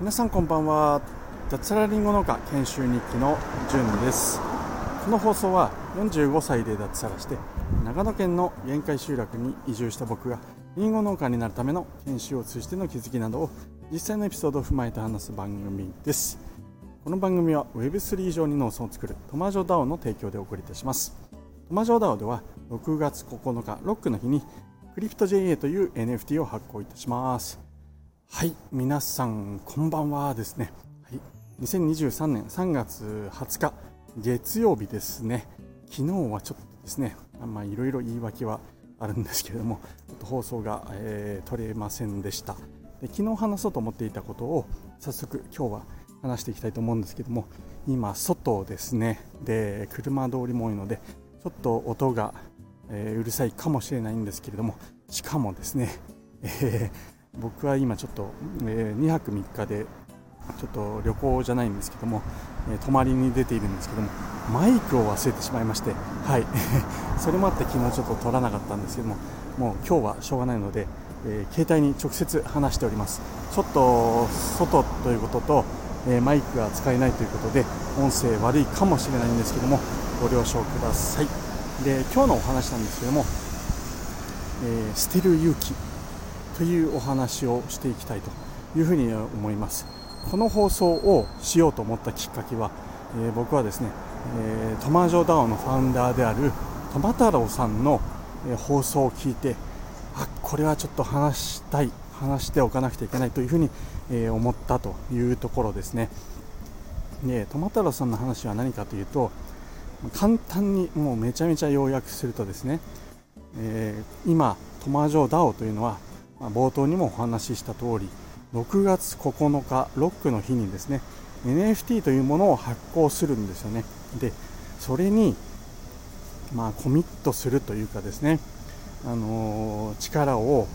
皆さんこんばんは。脱サラリンゴ農家研修日記のじゅんです。この放送は45歳で脱サラして長野県の限界集落に移住した僕がリンゴ農家になるための研修を通じての気づきなどを実際のエピソードを踏まえて話す番組です。この番組は Web3 上に農村を作るトマジョ DAO の提供でお送りいたします。トマジョ DAO では6月9日ロックの日にクリプト JA という NFT を発行いたします。はい皆さんこんばんはですね、はい、2023年3月20日月曜日ですね。昨日はちょっとですねまあいろいろ言い訳はあるんですけれどもちょっと放送が、えー、取れませんでした。で昨日話そうと思っていたことを早速今日は話していきたいと思うんですけども今外ですね。で車通りも多いのでちょっと音が、えー、うるさいかもしれないんですけれどもしかもですね、えー僕は今ちょっと、えー、2泊3日でちょっと旅行じゃないんですけども、え、泊まりに出ているんですけどもマイクを忘れてしまいましてはい。それもあって昨日ちょっと撮らなかったんですけどももう今日はしょうがないので、え、携帯に直接話しております。ちょっと外ということと、えマイクが使えないということで音声悪いかもしれないんですけどもご了承ください。で今日のお話なんですけども、え捨てる勇気というお話をしていきたいというふうに思います。この放送をしようと思ったきっかけは、えー、僕はですね、えー、トマジョダオのファウンダーであるトマ太郎さんの、え、放送を聞いてあこれはちょっと話したい話しておかなくてはいけないというふうに、え思ったというところですね。でトマ太郎さんの話は何かというと簡単にもうめちゃめちゃ要約するとですね、え今トマジョーダオというのはまあ、冒頭にもお話しした通り6月9日ロックの日にですね NFT というものを発行するんですよね。でそれにまあコミットするというかですねあのー、力を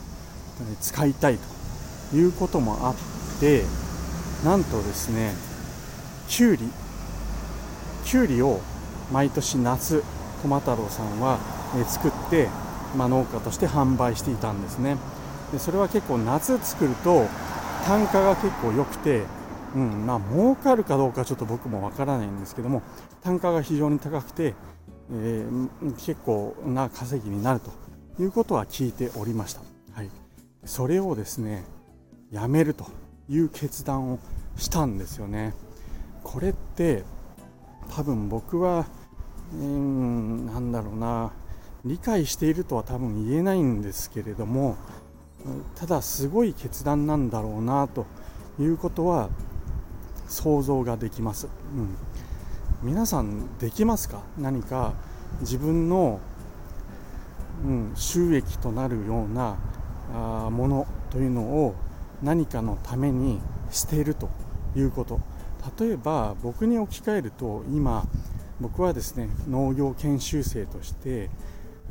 使いたいということもあってなんとですねきゅうりきゅうりを毎年夏駒太郎さんはえ作って、まあ、農家として販売していたんですね。でそれは結構夏作ると単価が結構良くて、うんまあ儲かるかどうかちょっと僕もわからないんですけども単価が非常に高くて、えー、結構な稼ぎになるということは聞いておりました、はい、それをですねやめるという決断をしたんですよね。これって多分僕はうんなんだろうな。理解しているとは多分言えないんですけれどもただすごい決断なんだろうなということは想像ができます、うん、皆さんできますか？何か自分の、うん、収益となるようなあものというのを何かのために捨ているということ。例えば僕に置き換えると今僕はですね農業研修生として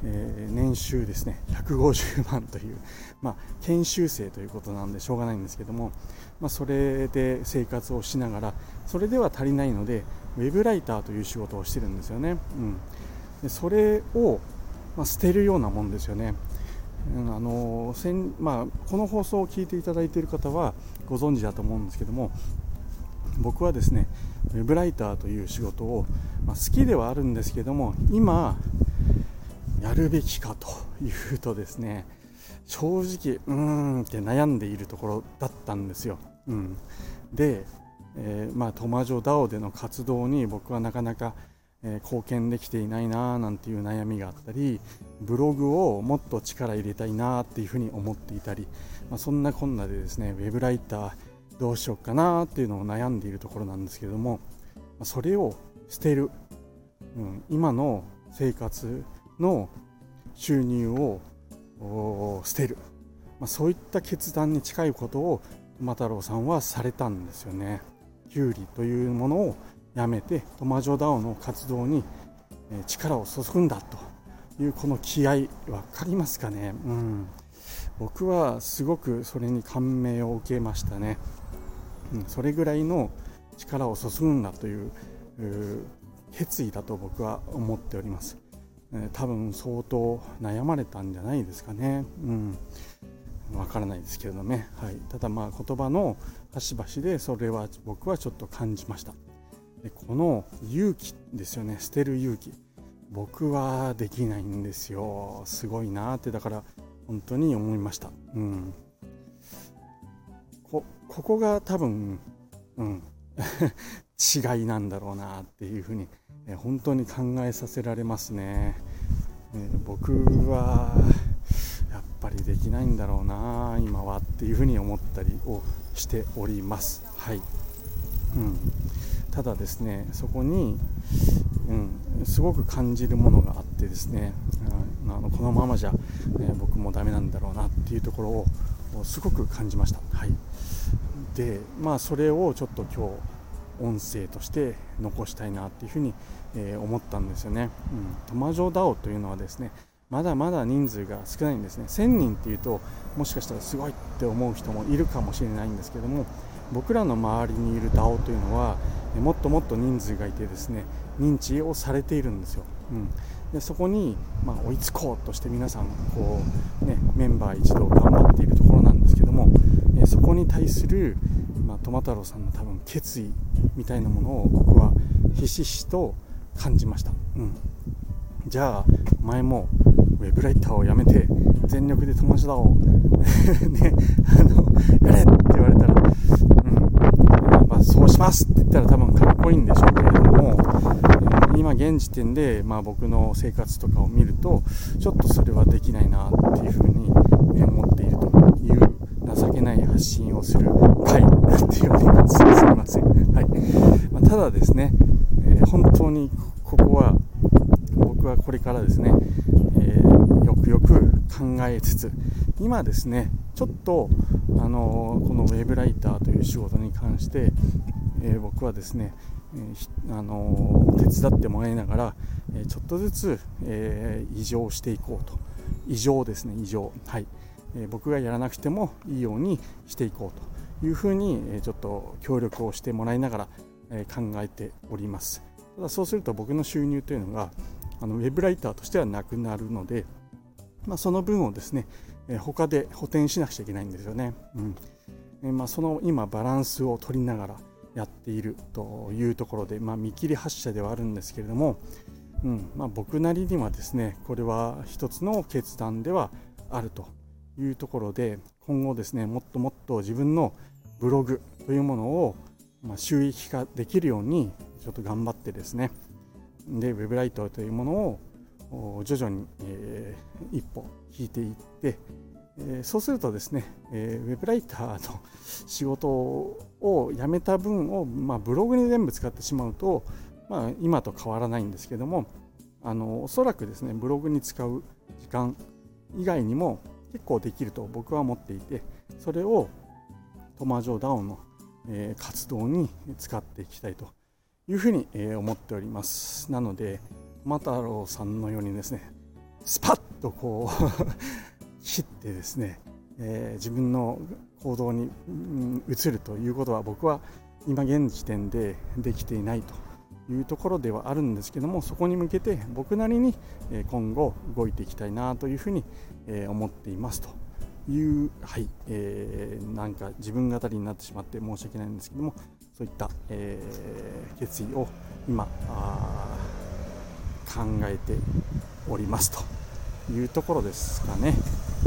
えー、年収ですね150万という、まあ、研修生ということなんでしょうがないんですけども、まあ、それで生活をしながらそれでは足りないのでウェブライターという仕事をしてるんですよね、うん、でそれを、まあ、捨てるようなもんですよね、うん、あのまあ、この放送を聞いていただいている方はご存知だと思うんですけども僕はですねウェブライターという仕事を、まあ、好きではあるんですけども今やるべきかというとですね正直うーんって悩んでいるところだったんですよ。うん、で、えー、まあ、トマジョダオでの活動に僕はなかなか、えー、貢献できていないななんていう悩みがあったりブログをもっと力入れたいなっていうふうに思っていたり、まあ、そんなこんなでですねウェブライターどうしようかなっていうのを悩んでいるところなんですけれども、それを捨てる、うん、今の生活の収入を捨てる、まあ、そういった決断に近いことを馬太郎さんはされたんですよね。キュウリというものをやめてトマジョダオの活動に力を注ぐんだというこの気合分かりますかね、うん、僕はすごくそれに感銘を受けましたね、それぐらいの力を注ぐんだという決意だと僕は思っております。え多分相当悩まれたんじゃないですかね。うん。わからないですけれどもね、はい、ただまあ言葉の端々でそれは僕はちょっと感じました。でこの勇気ですよね。捨てる勇気。僕はできないんですよ。すごいなってだから本当に思いました。うん。ここが多分うん。違いなんだろうなっていうふうに、え本当に考えさせられますね、え僕はやっぱりできないんだろうな今はっていうふうに思ったりをしております。はい、うん、ただですねそこに、うん、すごく感じるものがあってですねうんあのこのままじゃ、ね、僕もダメなんだろうなっていうところをすごく感じました。はい。でまあそれをちょっと今日音声として残したいなっていうふうに、えー、思ったんですよね。うん、トマジョ DAO というのはですねまだまだ人数が少ないんですね。1000人っていうともしかしたらすごいって思う人もいるかもしれないんですけども僕らの周りにいる DAO というのはもっともっと人数がいてですね認知をされているんですよ、うん、でそこに、まあ、追いつこうとして皆さんこう、ね、メンバー一同頑張っているところなんですけど、えそこに対する、まあ、トマ太郎さんの多分決意みたいなものを僕はひしひしと感じました、うん、じゃあお前もウェブライターをやめて全力で友達だを ねあのやれって言われたら、うん。まあ、そうしますって言ったら多分かっこいいんでしょうけれども、今現時点で、まあ、僕の生活とかを見るとちょっとそれはできないなっていうふうに思っているという情けない発信をする回なんていうにす。みません、はい。まあ、ただですね、えー、本当にここは僕はこれからですね、えー、よくよく考えつつ今ですねちょっと、あのー、このウェブライターという仕事に関して、えー、僕はですね、えあの手伝ってもらいながら、えちょっとずつ、えー異常していこうと。異常ですね異常。はい。え僕がやらなくてもいいようにしていこうというふうに、えちょっと協力をしてもらいながら、え考えております。ただそうすると僕の収入というのがあのウェブライターとしてはなくなるので、まあ、その分をですね、え他で補填しなくちゃいけないんですよね、うん。えまあ、その今バランスを取りながらやっているというところで、まあ、見切り発車ではあるんですけれども、うん。まあ、僕なりにはですねこれは一つの決断ではあると。いうところで今後ですねもっともっと自分のブログというものを、ま収益化できるようにちょっと頑張ってですねでウェブライターというものを徐々に、えー、一歩引いていって、えー、そうするとですね、えー、ウェブライターの仕事を辞めた分を、まあ、ブログに全部使ってしまうと、まあ、今と変わらないんですけどもあのおそらくですねブログに使う時間以外にも結構できると僕は思っていてそれをトマジョダウンの、え、活動に使っていきたいというふうに、え、思っております。なのでトマ太郎さんのようにですねスパッとこう 切ってですね、えー、自分の行動に、移るということは僕は今現時点でできていないというところではあるんですけどもそこに向けて僕なりに今後動いていきたいなというふうに思っていますという、はいえー、なんか自分語りになってしまって申し訳ないんですけどもそういった、えー、決意を今考えておりますというところですかね。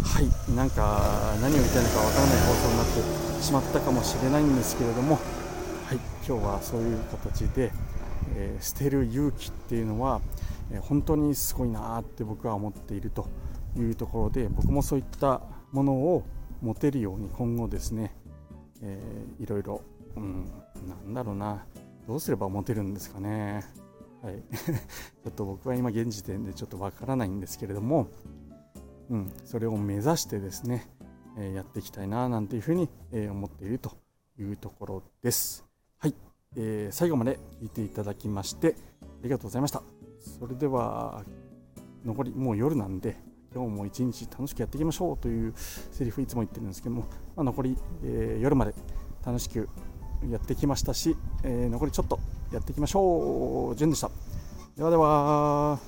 はい、なんか何を言いたいのかわからない放送になってしまったかもしれないんですけれども、はい、今日はそういう形で、えー、捨てる勇気っていうのは、えー、本当にすごいなって僕は思っているというところで僕もそういったものを持てるように今後ですね、えー、いろいろ、うん、なんだろうなどうすれば持てるんですかね。はい、ちょっと僕は今現時点でちょっとわからないんですけれども、うん、それを目指してですね、え、やっていきたいななんていうふうに、え、思っているというところです。えー、最後まで聞いていただきましてありがとうございました。それでは残りもう夜なんで今日も一日楽しくやっていきましょうというセリフいつも言ってるんですけども、まあ、残り、えー、夜まで楽しくやってきましたし、えー、残りちょっとやっていきましょう。順でした。ではでは。